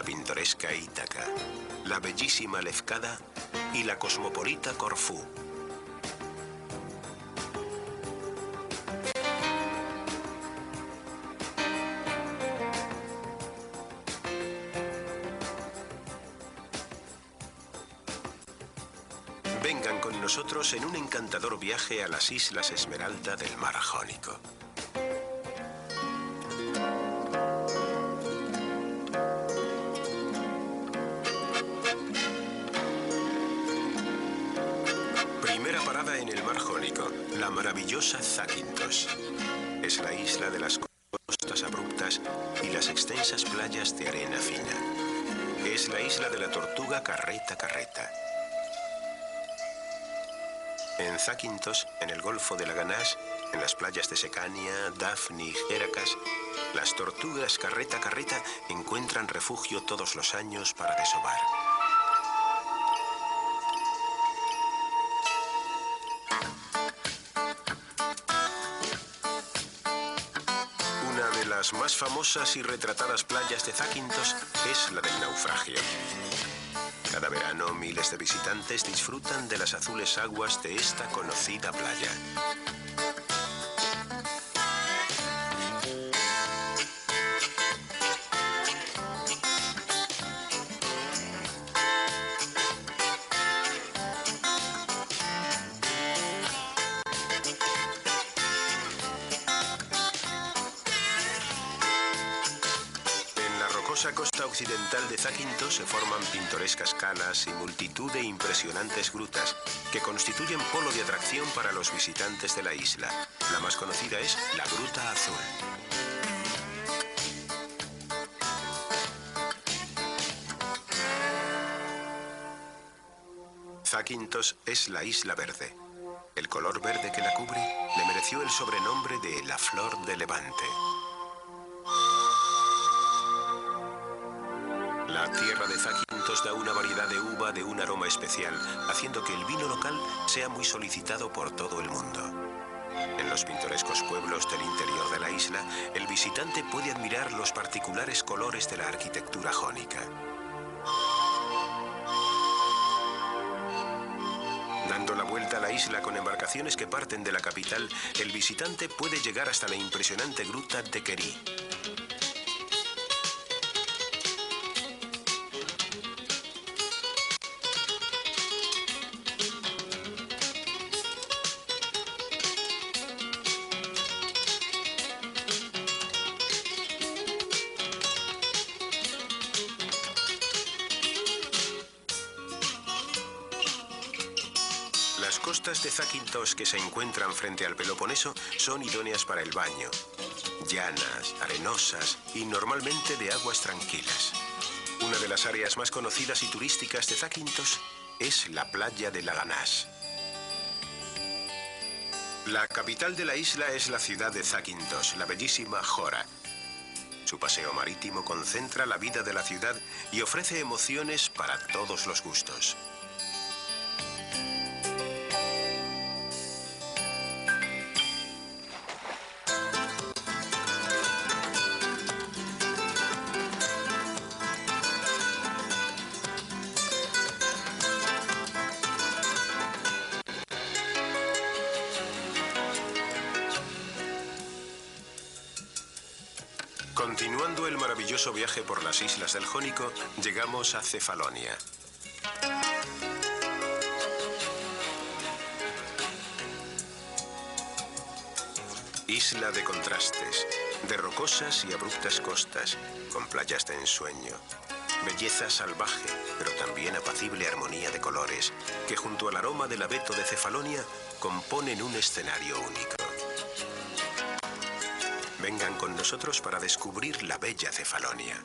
la pintoresca Ítaca, la bellísima Lefkada y la cosmopolita Corfú. Vengan con nosotros en un encantador viaje a las Islas Esmeralda del Mar Jónico. Maravillosa. Es la isla de las costas abruptas y las extensas playas de arena fina. Es la isla de la tortuga carreta carreta. En Zakynthos, en el Golfo de Laganas, en las playas de Secania, Daphne y Géracas, las tortugas carreta carreta encuentran refugio todos los años para desovar. Más famosas y retratadas playas de Zakynthos es la del naufragio. Cada verano miles de visitantes disfrutan de las azules aguas de esta conocida playa. Zakynthos se forman pintorescas calas y multitud de impresionantes grutas que constituyen polo de atracción para los visitantes de la isla. La más conocida es la Gruta Azul. Zakynthos es la isla verde. El color verde que la cubre le mereció el sobrenombre de la flor de Levante. Da una variedad de uva de un aroma especial, haciendo que el vino local sea muy solicitado por todo el mundo. En los pintorescos pueblos del interior de la isla, el visitante puede admirar los particulares colores de la arquitectura jónica. Dando la vuelta a la isla con embarcaciones que parten de la capital, el visitante puede llegar hasta la impresionante gruta de Keri. Que se encuentran frente al Peloponeso son idóneas para el baño. Llanas, arenosas y normalmente de aguas tranquilas. Una de las áreas más conocidas y turísticas de Zakynthos es la playa de Laganás. La capital de la isla es la ciudad de Zakynthos, la bellísima Jora. Su paseo marítimo concentra la vida de la ciudad y ofrece emociones para todos los gustos. Por las islas del Jónico, llegamos a Cefalonia. Isla de contrastes, de rocosas y abruptas costas, con playas de ensueño. Belleza salvaje, pero también apacible armonía de colores, que junto al aroma del abeto de Cefalonia componen un escenario único. Vengan con nosotros para descubrir la bella Cefalonia.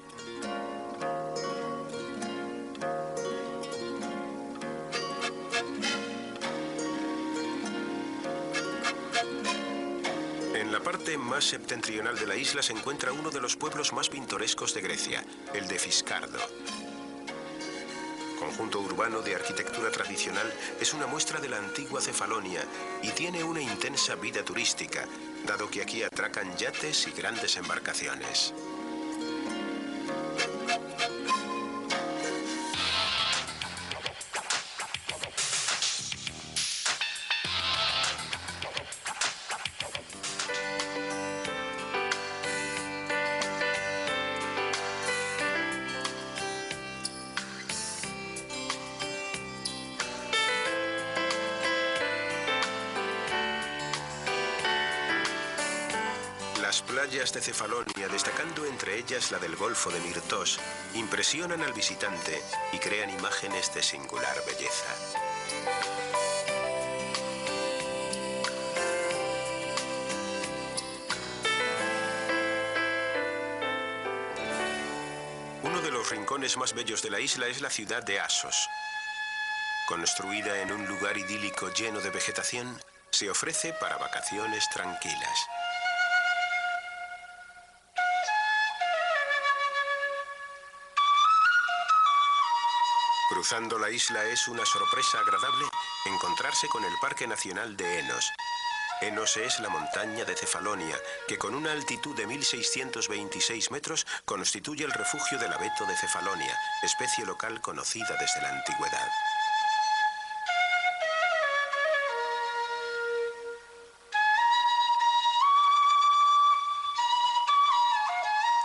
En la parte más septentrional de la isla se encuentra uno de los pueblos más pintorescos de Grecia, el de Fiscardo. Conjunto urbano de arquitectura tradicional, es una muestra de la antigua Cefalonia y tiene una intensa vida turística, dado que aquí atracan yates y grandes embarcaciones. Las playas de Cefalonia, destacando entre ellas la del Golfo de Mirtos, impresionan al visitante y crean imágenes de singular belleza. Uno de los rincones más bellos de la isla es la ciudad de Asos. Construida en un lugar idílico lleno de vegetación, se ofrece para vacaciones tranquilas. Cruzando la isla es una sorpresa agradable encontrarse con el Parque Nacional de Enos, Enos es la montaña de Cefalonia, que con una altitud de 1626 metros constituye el refugio del abeto de Cefalonia, especie local conocida desde la antigüedad.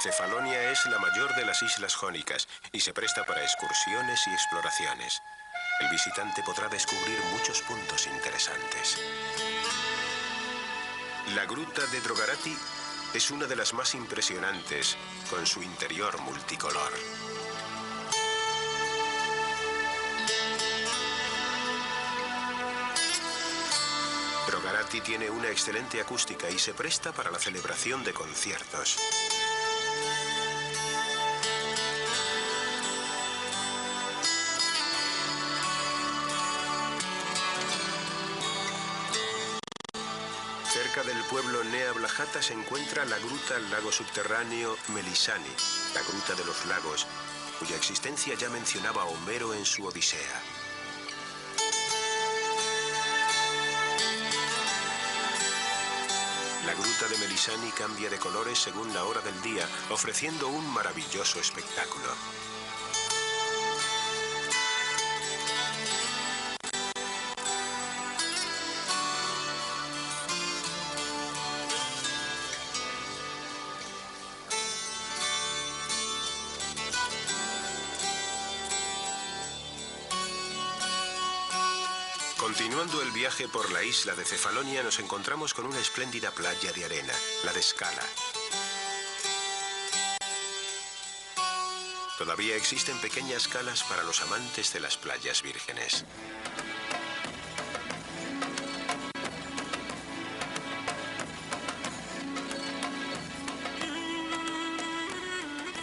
Cefalonia es la mayor de las islas jónicas y se presta para excursiones y exploraciones. El visitante podrá descubrir muchos puntos interesantes. La gruta de Drogarati es una de las más impresionantes, con su interior multicolor. Drogarati tiene una excelente acústica y se presta para la celebración de conciertos. Se encuentra la gruta al lago subterráneo Melisani, la gruta de los lagos, cuya existencia ya mencionaba Homero en su Odisea. La gruta de Melisani cambia de colores según la hora del día, ofreciendo un maravilloso espectáculo. Continuando el viaje por la isla de Cefalonia nos encontramos con una espléndida playa de arena, la de Scala. Todavía existen pequeñas calas para los amantes de las playas vírgenes.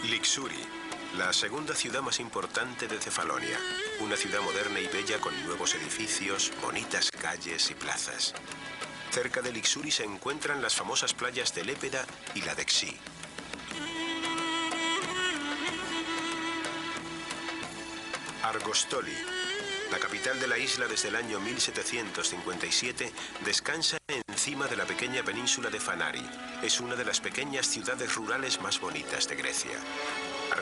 Lixuri, la segunda ciudad más importante de Cefalonia. Una ciudad moderna y bella con nuevos edificios, bonitas calles y plazas. Cerca de Lixuri se encuentran las famosas playas de Lépeda y la de Xi. Argostoli, la capital de la isla desde el año 1757, descansa encima de la pequeña península de Fanari. Es una de las pequeñas ciudades rurales más bonitas de Grecia.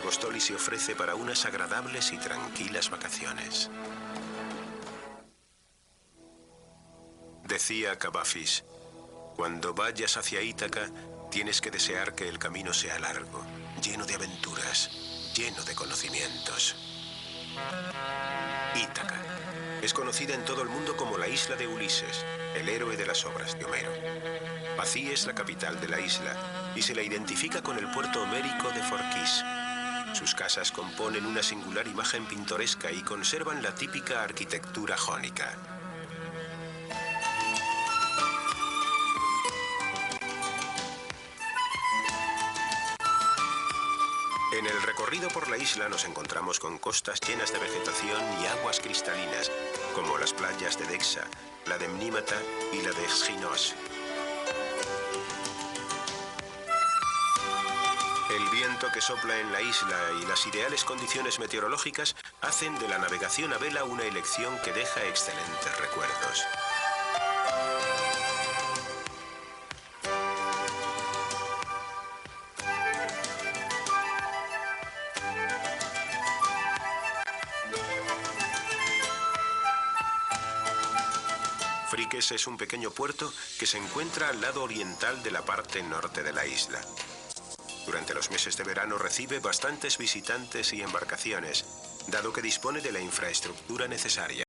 Argostoli se ofrece para unas agradables y tranquilas vacaciones. Decía Cavafis, cuando vayas hacia Ítaca, tienes que desear que el camino sea largo, lleno de aventuras, lleno de conocimientos. Ítaca. Es conocida en todo el mundo como la isla de Ulises, el héroe de las obras de Homero. Así es la capital de la isla y se la identifica con el puerto homérico de Forquís. Sus casas componen una singular imagen pintoresca y conservan la típica arquitectura jónica. En el recorrido por la isla nos encontramos con costas llenas de vegetación y aguas cristalinas, como las playas de Dexa, la de Mnímata y la de Schinos. Viento que sopla en la isla y las ideales condiciones meteorológicas hacen de la navegación a vela una elección que deja excelentes recuerdos. Friques es un pequeño puerto que se encuentra al lado oriental de la parte norte de la isla. Durante los meses de verano recibe bastantes visitantes y embarcaciones, dado que dispone de la infraestructura necesaria.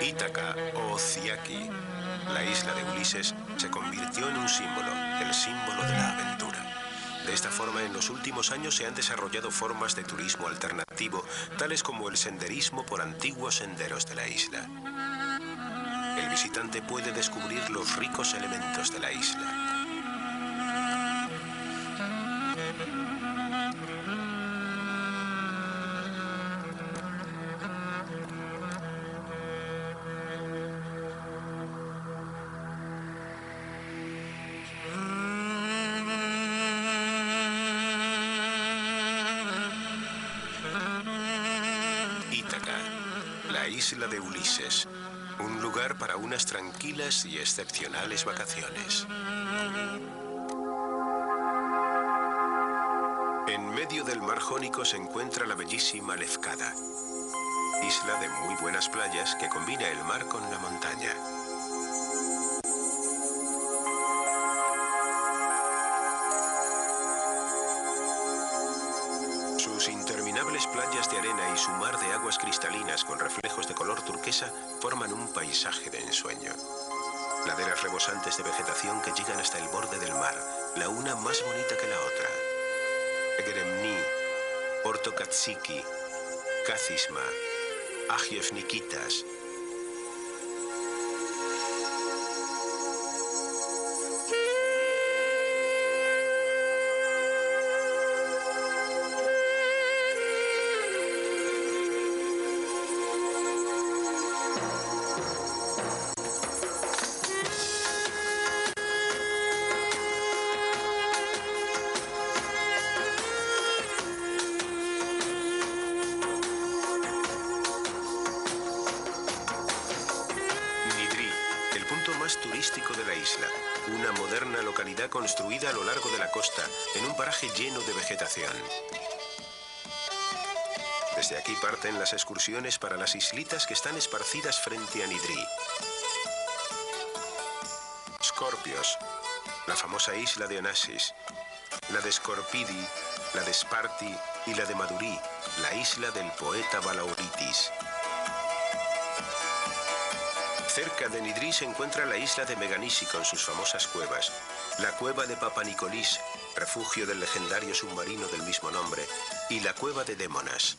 Ítaca o Ciaki, la isla de Ulises, se convirtió en un símbolo, el símbolo de la aventura. De esta forma, en los últimos años se han desarrollado formas de turismo alternativo, tales como el senderismo por antiguos senderos de la isla. El visitante puede descubrir los ricos elementos de la isla. Isla de Ulises, un lugar para unas tranquilas y excepcionales vacaciones. En medio del mar Jónico se encuentra la bellísima Lefkada, isla de muy buenas playas que combina el mar con la montaña. Ερεμνή, Πορτοκατσίκη, Κάθισμα, Άχιος Νικήτας, Desde aquí parten las excursiones para las islitas que están esparcidas frente a Nidri. Scorpios, la famosa isla de Onassis, la de Scorpidi, la de Sparti y la de Madurí, la isla del poeta Balauritis. Cerca de Nidri se encuentra la isla de Meganisi con sus famosas cuevas, la cueva de Papa Nicolís, refugio del legendario submarino del mismo nombre, y la cueva de Démonas.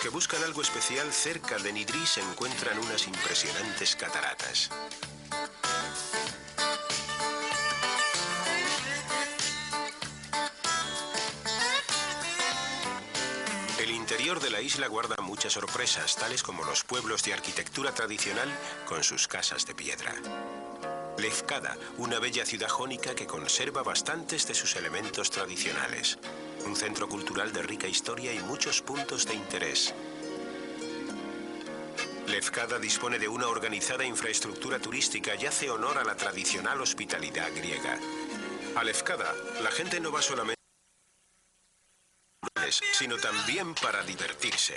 Que buscan algo especial, cerca de Nidri se encuentran unas impresionantes cataratas. El interior de la isla guarda muchas sorpresas, tales como los pueblos de arquitectura tradicional con sus casas de piedra. Lefkada, una bella ciudad jónica que conserva bastantes de sus elementos tradicionales. Un centro cultural de rica historia y muchos puntos de interés. Lefkada dispone de una organizada infraestructura turística y hace honor a la tradicional hospitalidad griega. A Lefkada, la gente no va solamente sino también para divertirse.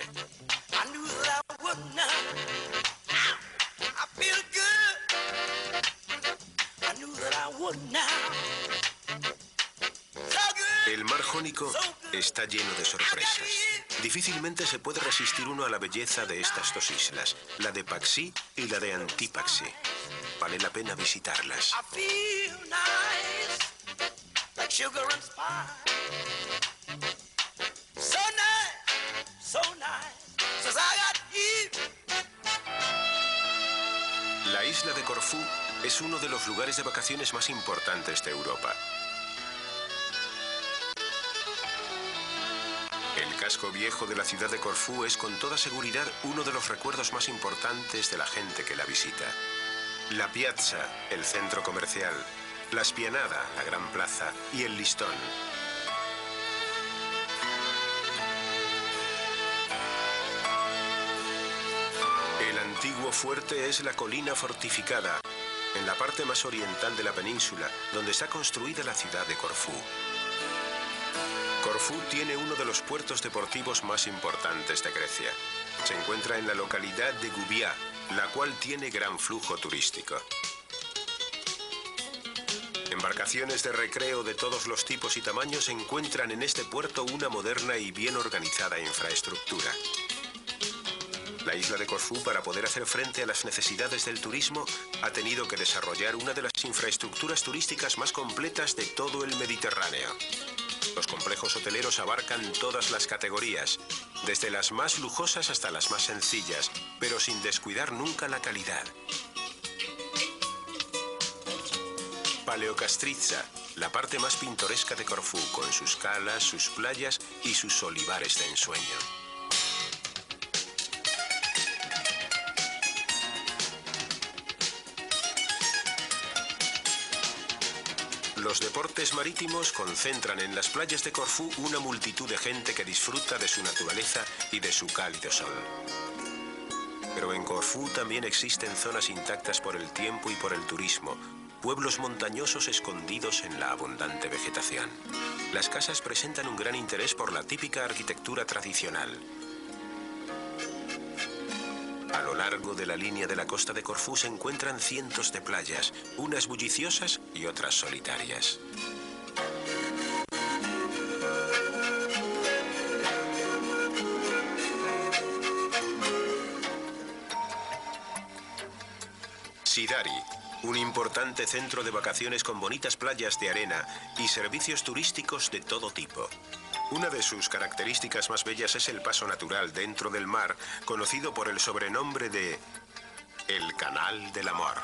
Jónico está lleno de sorpresas. Difícilmente se puede resistir uno a la belleza de estas dos islas, la de Paxi y la de Antipaxi. Vale la pena visitarlas. La isla de Corfú es uno de los lugares de vacaciones más importantes de Europa. Casco viejo de la ciudad de Corfú es con toda seguridad uno de los recuerdos más importantes de la gente que la visita. La piazza, el centro comercial, la Spianada, la gran plaza, y el listón. El antiguo fuerte es la colina fortificada, en la parte más oriental de la península, donde está construida la ciudad de Corfú. Corfú tiene uno de los puertos deportivos más importantes de Grecia. Se encuentra en la localidad de Gubia, la cual tiene gran flujo turístico. Embarcaciones de recreo de todos los tipos y tamaños encuentran en este puerto una moderna y bien organizada infraestructura. La isla de Corfú, para poder hacer frente a las necesidades del turismo, ha tenido que desarrollar una de las infraestructuras turísticas más completas de todo el Mediterráneo. Los complejos hoteleros abarcan todas las categorías, desde las más lujosas hasta las más sencillas, pero sin descuidar nunca la calidad. Paleocastrizza, la parte más pintoresca de Corfú, con sus calas, sus playas y sus olivares de ensueño. Los deportes marítimos concentran en las playas de Corfú una multitud de gente que disfruta de su naturaleza y de su cálido sol. Pero en Corfú también existen zonas intactas por el tiempo y por el turismo, pueblos montañosos escondidos en la abundante vegetación. Las casas presentan un gran interés por la típica arquitectura tradicional. A lo largo de la línea de la costa de Corfú se encuentran cientos de playas, unas bulliciosas y otras solitarias. Sidari, un importante centro de vacaciones con bonitas playas de arena y servicios turísticos de todo tipo. Una de sus características más bellas es el paso natural dentro del mar, conocido por el sobrenombre de el Canal del Amor.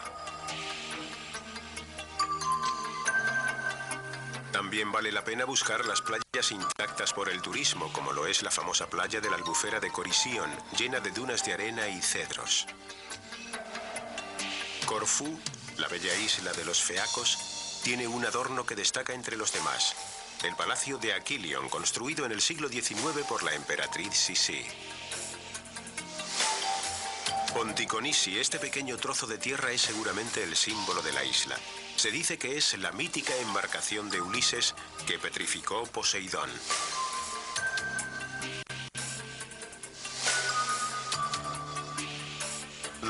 También vale la pena buscar las playas intactas por el turismo, como lo es la famosa playa de la albufera de Corision, llena de dunas de arena y cedros. Corfú, la bella isla de los feacos, tiene un adorno que destaca entre los demás, el palacio de Aquilion, construido en el siglo XIX por la emperatriz Sisi. Ponticonisi, este pequeño trozo de tierra es seguramente el símbolo de la isla. Se dice que es la mítica embarcación de Ulises que petrificó Poseidón.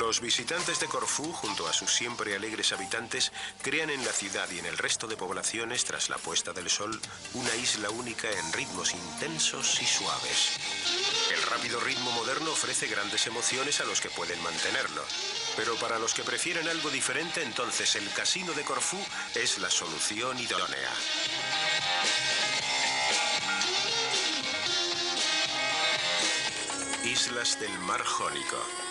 Los visitantes de Corfú, junto a sus siempre alegres habitantes, crean en la ciudad y en el resto de poblaciones, tras la puesta del sol, una isla única en ritmos intensos y suaves. El rápido ritmo moderno ofrece grandes emociones a los que pueden mantenerlo. Pero para los que prefieren algo diferente, entonces el casino de Corfú es la solución idónea. Islas del Mar Jónico.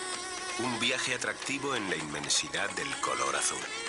Un viaje atractivo en la inmensidad del color azul.